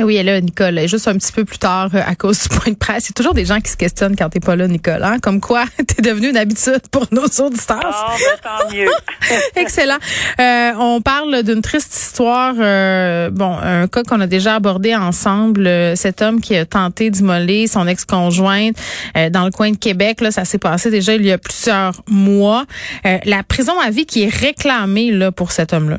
Eh Oui, elle est là, Nicole. Juste un petit peu plus tard, euh, à cause du point de presse, il y a toujours des gens qui se questionnent quand t'es pas là, Nicole. Hein? Comme quoi, t'es devenu une habitude pour nos auditeurs. Ah, ben, tant mieux. Excellent. Euh, on parle d'une triste histoire. euh, bon, un cas qu'on a déjà abordé ensemble. euh, cet homme qui a tenté d'immoler son ex-conjointe euh, dans le coin de Québec. Là, ça s'est passé déjà il y a plusieurs mois. Euh, la prison à vie qui est réclamée là pour cet homme-là.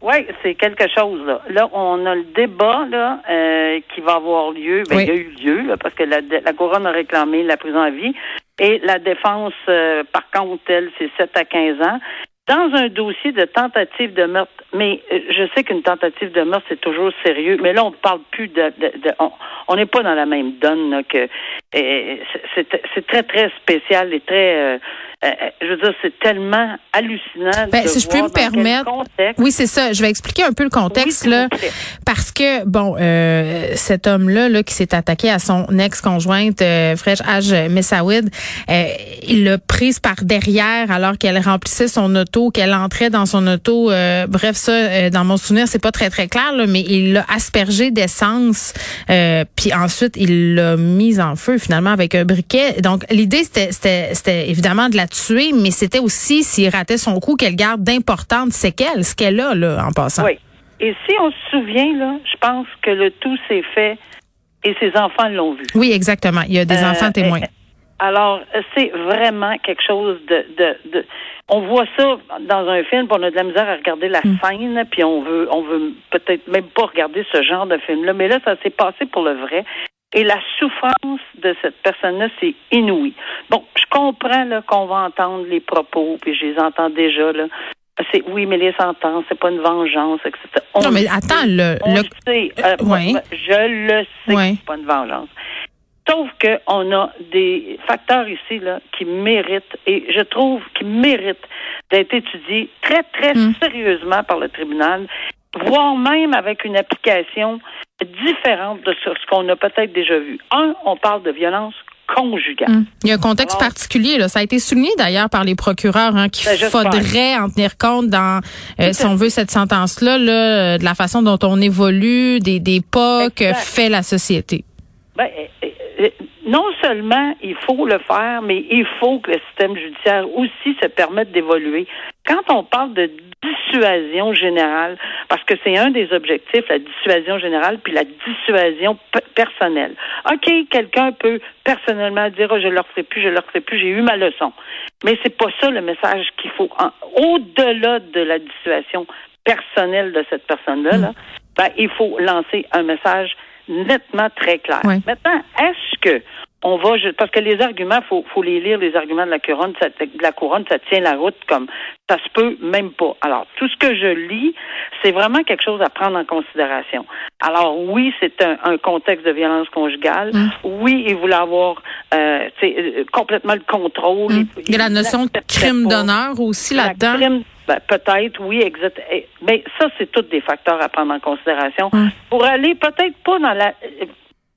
Oui, c'est quelque chose. Là. là, on a le débat là euh, qui va avoir lieu. Ben, Oui. Il y a eu lieu là, parce que la, la couronne a réclamé la prison à vie. Et la défense, euh, par contre, elle, c'est 7 à 15 ans. Dans un dossier de tentative de meurtre, mais euh, je sais qu'une tentative de meurtre, c'est toujours sérieux, mais là, on parle plus de... de, de- on- on n'est pas dans la même donne là, que... euh, c'est- très, très spécial et très... euh, euh, je veux dire, c'est tellement hallucinant Ben, de si je peux voir me permettre- contexte- Oui, c'est ça. Je vais expliquer un peu le contexte Oui, là, parce que bon, euh, cet homme-là là, qui s'est attaqué à son ex-conjointe euh, Fresh Haj Messaoud, euh, il l'a prise par derrière alors qu'elle remplissait son auto, qu'elle entrait dans son auto. euh, bref, ça, euh, dans mon souvenir, c'est pas très très clair, là, mais il l'a aspergé d'essence, euh, puis ensuite il l'a mise en feu finalement avec un briquet. Donc l'idée c'était c'était c'était évidemment de la tuer, mais c'était aussi s'il ratait son coup qu'elle garde d'importantes séquelles, ce qu'elle a là en passant. Oui. Et si on se souvient, là, je pense que le tout s'est fait et ses enfants l'ont vu. Oui, exactement. Il y a des Euh, enfants témoins. et- Alors, euh, c'est vraiment quelque chose de, de, de- On voit ça dans un film, puis on a de la misère à regarder la Hmm. scène, puis on veut, on veut peut-être même pas regarder ce genre de film-là. Mais là, ça s'est passé pour le vrai. Et la souffrance de cette personne-là, c'est inouï. Bon, je comprends là, qu'on va entendre les propos, puis je les entends déjà. Là. C'est oui, mais les sentences, c'est pas une vengeance, etc. On non, mais attends, le, On le- sait. Euh, Euh, moi, Je le sais que c'est pas une vengeance. Sauf qu'on a des facteurs ici là qui méritent, et je trouve qu'ils méritent d'être étudiés très, très Mm. sérieusement par le tribunal, voire même avec une application différente de ce qu'on a peut-être déjà vu. Un, on parle de violence conjugale. Hum. Il y a un contexte Alors- particulier. Là. Ça a été souligné d'ailleurs par les procureurs hein, qu'il Ben, faudrait en tenir compte dans, euh, si on veut, cette sentence-là, là, de la façon dont on évolue, des, des pas que fait la société. Ben, euh, euh, non seulement il faut le faire, mais il faut que le système judiciaire aussi se permette d'évoluer. Quand on parle de dissuasion générale, parce que c'est un des objectifs, la dissuasion générale, puis la dissuasion pe- personnelle. OK, quelqu'un peut personnellement dire, oh, je ne le referai plus, je ne le referai plus, j'ai eu ma leçon. Mais c'est pas ça le message qu'il faut. En- Au-delà de la dissuasion personnelle de cette personne-là, là, ben, il faut lancer un message nettement très clair. Ouais. Maintenant, est-ce que on va parce que les arguments, faut, faut les lire, les arguments de la couronne, ça, de la couronne, ça tient la route comme ça se peut même pas. Alors, tout ce que je lis, c'est vraiment quelque chose à prendre en considération. Alors, oui, c'est un, un contexte de violence conjugale. Mm. Oui, il voulait avoir euh, euh, complètement le contrôle. Hum. Il y a la il notion de crime d'honneur aussi là-dedans. Ben, peut-être, oui, exact. Eh, Mais ça, c'est tous des facteurs à prendre en considération. Pour aller peut-être pas dans la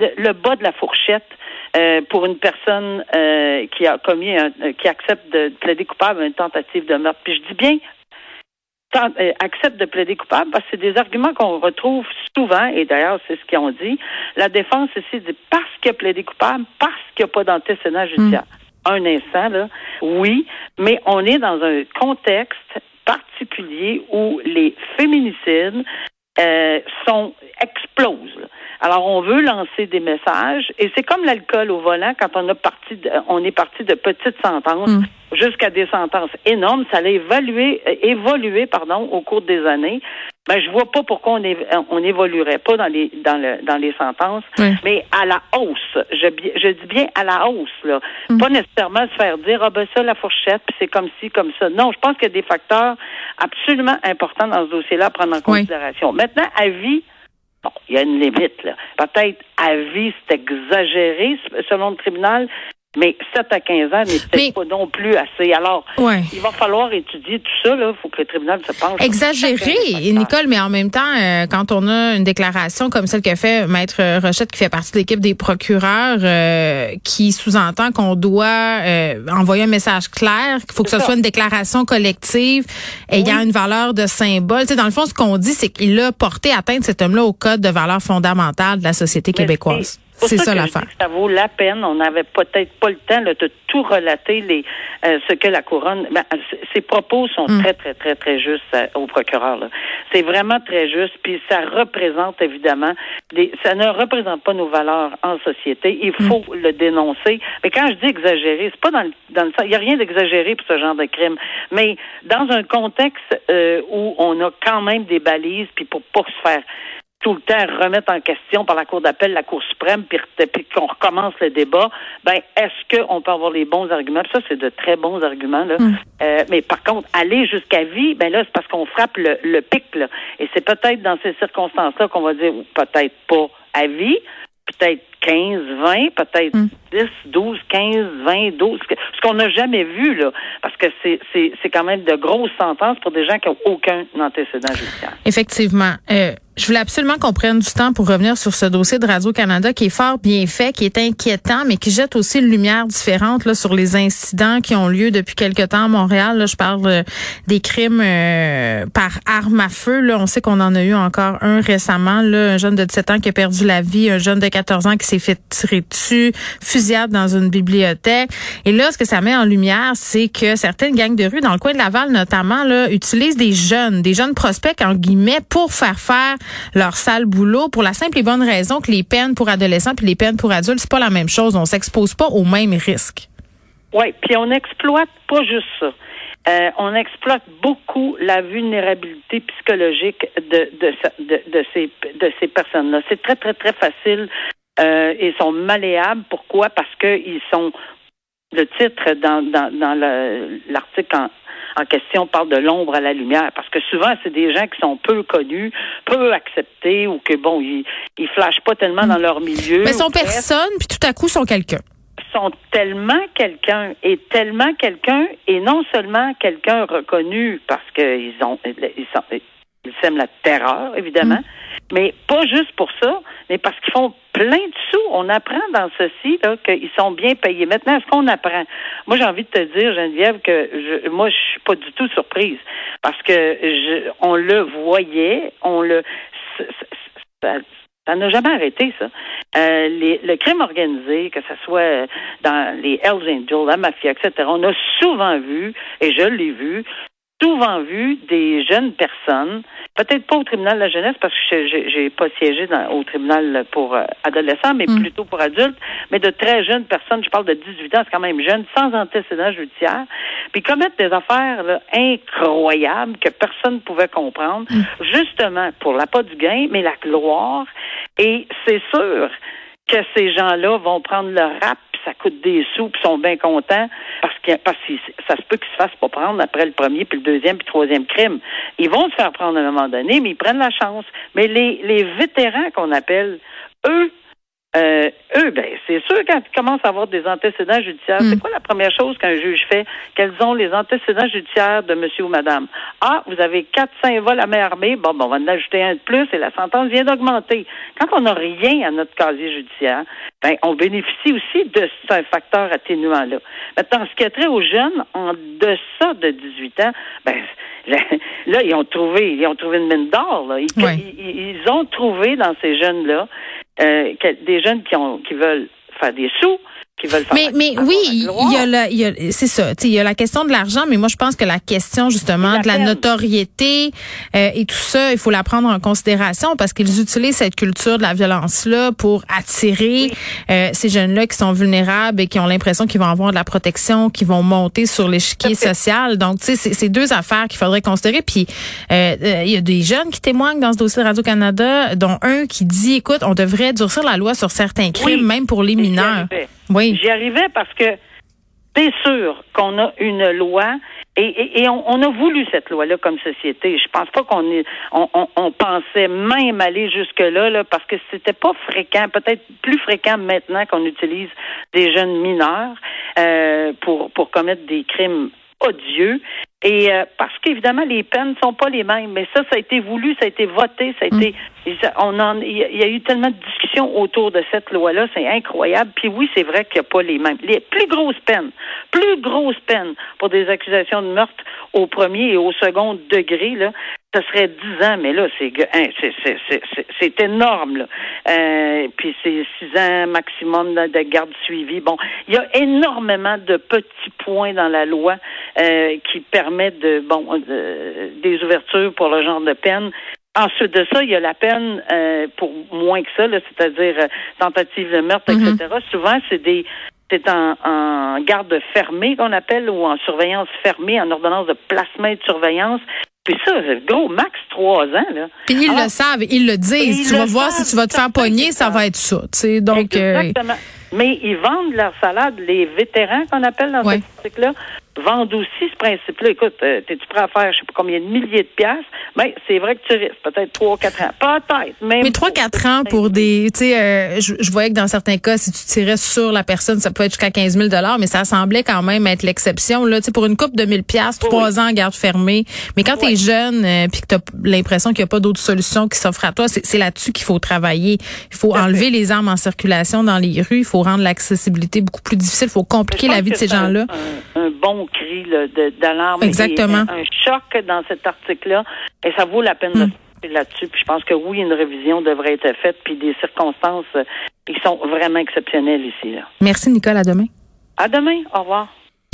euh, le bas de la fourchette euh, pour une personne euh, qui a commis un, qui accepte de plaider coupable à une tentative de meurtre. Puis je dis bien tant- euh, accepte de plaider coupable parce que c'est des arguments qu'on retrouve souvent, et d'ailleurs, c'est ce qu'ils ont dit. La défense ici dit parce qu'il a plaidé coupable, parce qu'il n'y a pas d'antécédent judiciaire. Un instant, là, oui, mais on est dans un contexte particulier où les féminicides euh, sont explosent. Alors, on veut lancer des messages, et c'est comme l'alcool au volant quand on a parti, de- on est parti de petites sentences Mm. jusqu'à des sentences énormes. Ça allait évaluer, euh, évoluer, pardon, au cours des années. Ben, je vois pas pourquoi on, é- on évoluerait pas dans les dans le dans les sentences, Oui. mais à la hausse. Je, dis bien à la hausse, là. Mm. Pas nécessairement se faire dire ah ben ça la fourchette, puis c'est comme ci, comme ça. Non, je pense qu'il y a des facteurs absolument importants dans ce dossier-là à prendre en Oui. considération. Maintenant, à vie, Bon, il y a une limite, là. Peut-être à vie, c'est exagéré, selon le tribunal, Mais 7 à 15 ans n'est peut-être pas non plus assez. Alors, il va falloir étudier tout ça. Il faut que le tribunal se penche. Exagéré, Nicole, mais en même temps, euh, quand on a une déclaration comme celle que fait Maître Rochette, qui fait partie de l'équipe des procureurs, euh, qui sous-entend qu'on doit euh, envoyer un message clair, qu'il faut que ce soit une déclaration collective ayant une valeur de symbole. Tu dans le fond, ce qu'on dit, c'est qu'il a porté atteinte, cet homme-là, au code de valeurs fondamentales de la société québécoise. C'est ça, l'affaire. Ça vaut la peine. On n'avait peut-être pas le temps de tout relater les euh, ce que la couronne. Ben, ses propos sont mm. très très très très justes euh, au procureur. C'est vraiment très juste. Puis ça représente évidemment des. Ça ne représente pas nos valeurs en société. Il mm. faut le dénoncer. Mais quand je dis exagéré, c'est pas dans le dans le Il n'y a rien d'exagéré pour ce genre de crime. Mais dans un contexte euh, où on a quand même des balises, puis pour pas se faire tout le temps remettre en question par la Cour d'appel, la Cour suprême, puis, qu'on recommence le débat, ben est-ce qu'on peut avoir les bons arguments? ça, c'est de très bons arguments. Là. Hmm. Euh, mais par contre, aller jusqu'à vie, ben là, c'est parce qu'on frappe le, le pic. Là. Et c'est peut-être dans ces circonstances-là qu'on va dire, peut-être pas à vie, peut-être 15, 20, peut-être 10, 12, 15, 20, 12, ce qu'on n'a jamais vu, là, parce que c'est, c'est, c'est quand même de grosses sentences pour des gens qui n'ont aucun antécédent judiciaire. Effectivement. Euh, je voulais absolument qu'on prenne du temps pour revenir sur ce dossier de Radio-Canada qui est fort bien fait, qui est inquiétant, mais qui jette aussi une lumière différente là, sur les incidents qui ont lieu depuis quelque temps à Montréal. Là, je parle euh, des crimes euh, par arme à feu. Là. On sait qu'on en a eu encore un récemment, là, un jeune de 17 ans qui a perdu la vie, un jeune de 14 ans qui s'est fait tirer dessus, fusillade dans une bibliothèque. Et là, ce que ça met en lumière, c'est que certaines gangs de rue, dans le coin de Laval notamment, utilisent des jeunes, des jeunes prospects en guillemets, pour faire faire leur sale boulot pour la simple et bonne raison que les peines pour adolescents puis les peines pour adultes, c'est pas la même chose. On s'expose pas aux mêmes risques. Oui, puis on n'exploite pas juste ça. Euh, on exploite beaucoup la vulnérabilité psychologique de, de, de, de ces, de ces personnes-là. C'est très, très, très facile. Euh, ils sont malléables. Pourquoi? Parce qu'ils sont le titre dans, dans, dans l'article en, en question parle de l'ombre à la lumière, parce que souvent, c'est des gens qui sont peu connus, peu acceptés, ou que, bon, ils, ils flashent pas tellement dans leur milieu. Mais sont personne, puis tout à coup, sont quelqu'un sont tellement quelqu'un et tellement quelqu'un et non seulement quelqu'un reconnu parce qu'ils ont ils, sont, ils sèment la terreur évidemment, mm. Mais pas juste pour ça, mais parce qu'ils font plein de sous. On apprend dans ceci là qu'ils sont bien payés. Maintenant, est-ce qu'on apprend? Moi, j'ai envie de te dire, Geneviève, que je, moi, je suis pas du tout surprise parce que je, on le voyait, on le ça n'a jamais arrêté, ça. Euh, les, le crime organisé, que ce soit dans les Hells Angels, la mafia, etc., on a souvent vu, et je l'ai vu, souvent vu des jeunes personnes, peut-être pas au tribunal de la jeunesse parce que j'ai pas siégé au tribunal pour euh, adolescents, mais mm. plutôt pour adultes, mais de très jeunes personnes, je parle de 18 ans, c'est quand même jeune, sans antécédent judiciaire, puis commettre des affaires incroyables que personne ne pouvait comprendre, mm. justement pour la pas du gain, mais la gloire. Et c'est sûr que ces gens-là vont prendre leur rap ça coûte des sous, puis sont bien contents parce que parce que ça se peut qu'ils se fassent pas prendre après le premier, puis le deuxième, puis le troisième crime. Ils vont se faire prendre à un moment donné, mais ils prennent la chance. Mais les, les vétérans qu'on appelle, eux, euh, eux, ben, c'est sûr, quand ils commencent à avoir des antécédents judiciaires, c'est hmm. quoi la première chose qu'un juge fait? Quels ont les antécédents judiciaires de monsieur ou madame? Ah, vous avez quatre, cinq vols à main armée. Bon, bon, on va en ajouter un de plus et la sentence vient d'augmenter. Quand on n'a rien à notre casier judiciaire, ben, on bénéficie aussi de ce facteur atténuant-là. Maintenant, ce qui est trait aux jeunes, en deçà de 18 ans, ben, là, ils ont trouvé, ils ont trouvé une mine d'or, Ils, ils, ont trouvé dans ces jeunes-là euh, des jeunes qui, ont, qui veulent faire des sous, mais, mais oui, il y a la, c'est ça. Il y a la question de l'argent, mais moi je pense que la question justement de la notoriété euh, et tout ça, il faut la prendre en considération parce qu'ils utilisent cette culture de la violence là pour attirer euh, ces jeunes-là qui sont vulnérables et qui ont l'impression qu'ils vont avoir de la protection, qui vont monter sur l'échiquier social. Donc, tu sais, c'est deux affaires qu'il faudrait considérer. Puis, euh, il y a des jeunes qui témoignent dans ce dossier de Radio Canada, dont un qui dit, écoute, on devrait durcir la loi sur certains crimes, même pour les mineurs. Oui. J'y arrivais parce que c'est sûr qu'on a une loi et, on, a voulu cette loi-là comme société. Je pense pas qu'on est, on, pensait même aller jusque là, là parce que c'était pas fréquent, peut-être plus fréquent maintenant qu'on utilise des jeunes mineurs euh, pour pour commettre des crimes odieux. Et euh, parce qu'évidemment, les peines sont pas les mêmes. Mais ça, ça a été voulu, ça a été voté, ça a été. Mm. On en, il y a eu tellement de discussions autour de cette loi-là, c'est incroyable. Puis oui, c'est vrai qu'il n'y a pas les mêmes. Les plus grosses peines, plus grosses peines pour des accusations de meurtre au premier et au second degré, là, ce serait 10 ans, mais là, c'est hein, c'est énorme. Là. Euh, puis c'est 6 ans maximum de garde suivie. Bon, il y a énormément de petits points dans la loi euh, qui permettent de bon des ouvertures pour le genre de peine. Ensuite de ça, il y a la peine euh, pour moins que ça, c'est-à-dire euh, tentative de meurtre, etc. Mm-hmm. Souvent, c'est des c'est en, en, garde fermée qu'on appelle ou en surveillance fermée, en ordonnance de placement et de surveillance. Puis ça, gros, max trois ans. Là. Puis ils le savent, ils le disent. Tu vas voir si tu vas te faire pogner, ça va être ça. Donc, euh, Exactement. Mais ils vendent leur salade, les vétérans qu'on appelle dans cet là vendent aussi ce principe-là. Écoute, euh, t'es-tu prêt à faire je sais pas combien de milliers de piastres? Mais c'est vrai que tu risques peut-être trois, quatre ans. Peut-être. Même mais trois, quatre ans pour des, tu sais, euh, je, voyais que dans certains cas, si tu tirais sur la personne, ça pouvait être jusqu'à 15 000 mais ça semblait quand même être l'exception. Là, tu sais, pour une coupe de 1000 piastres, trois ans en garde fermée. Mais quand tu es jeune, euh, puis que tu as l'impression qu'il n'y a pas d'autre solution qui s'offre à toi, c'est là-dessus qu'il faut travailler. Il faut enlever les armes en circulation dans les rues. Il faut rendre l'accessibilité beaucoup plus difficile. Il faut compliquer la vie de ces gens-là. Un, bon cri d'alarme. Exactement. un choc dans cet article-là. Et ça vaut la peine de hmm. là-dessus. Puis je pense que oui, une révision devrait être faite, puis des circonstances qui sont vraiment exceptionnelles ici. Là. Merci, Nicole. À demain. À demain. Au revoir.